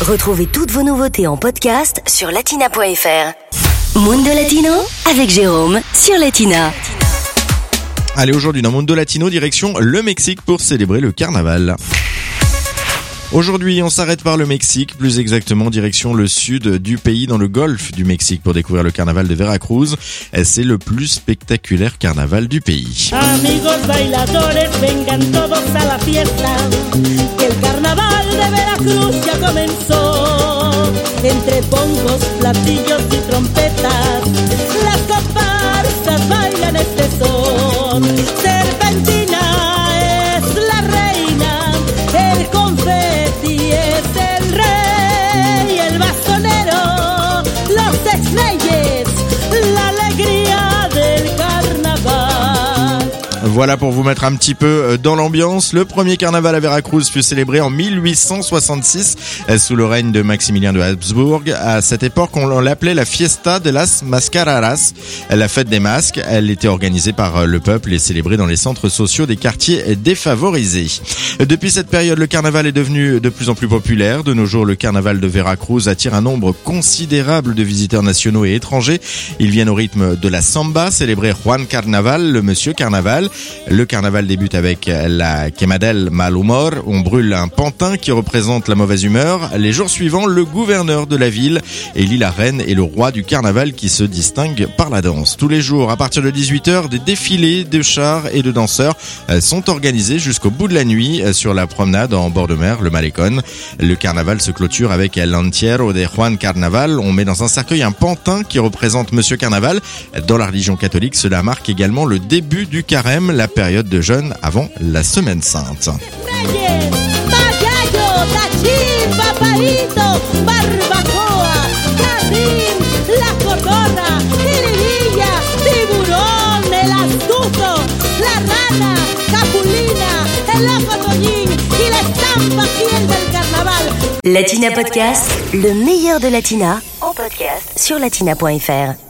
Retrouvez toutes vos nouveautés en podcast sur latina.fr. Mundo Latino avec Jérôme sur Latina. Allez, aujourd'hui dans Mundo Latino, direction le Mexique pour célébrer le carnaval. Aujourd'hui, on s'arrête par le Mexique, plus exactement direction le sud du pays dans le golfe du Mexique pour découvrir le carnaval de Veracruz. C'est le plus spectaculaire carnaval du pays. Amigos bailadores, vengan todos a la fiesta, el carnaval de Veracruz ya comenzó. Entre platillos y trompetas, yeah. Voilà pour vous mettre un petit peu euh, dans l'ambiance. Le premier carnaval à Veracruz fut célébré en 1866 euh, sous le règne de Maximilien de Habsbourg. À cette époque, on l'appelait la Fiesta de las Mascaradas, la fête des masques. Elle était organisée par euh, le peuple et célébrée dans les centres sociaux des quartiers défavorisés. Depuis cette période, le carnaval est devenu de plus en plus populaire. De nos jours, le carnaval de Veracruz attire un nombre considérable de visiteurs nationaux et étrangers. Ils viennent au rythme de la samba, célébrer Juan Carnaval, le monsieur carnaval. Le carnaval débute avec la Quemadel Mal Humor. On brûle un pantin qui représente la mauvaise humeur. Les jours suivants, le gouverneur de la ville élit la reine et le roi du carnaval qui se distingue par la danse. Tous les jours, à partir de 18h, des défilés de chars et de danseurs euh, sont organisés jusqu'au bout de la nuit euh, sur la promenade en bord de mer, le Malecon. Le carnaval se clôture avec El Entierro de Juan Carnaval. On met dans un cercueil un pantin qui représente Monsieur Carnaval. Dans la religion catholique, cela marque également le début du carême, la période de jeûne avant la semaine sainte. Latina Podcast, le meilleur de Latina en podcast sur latina.fr.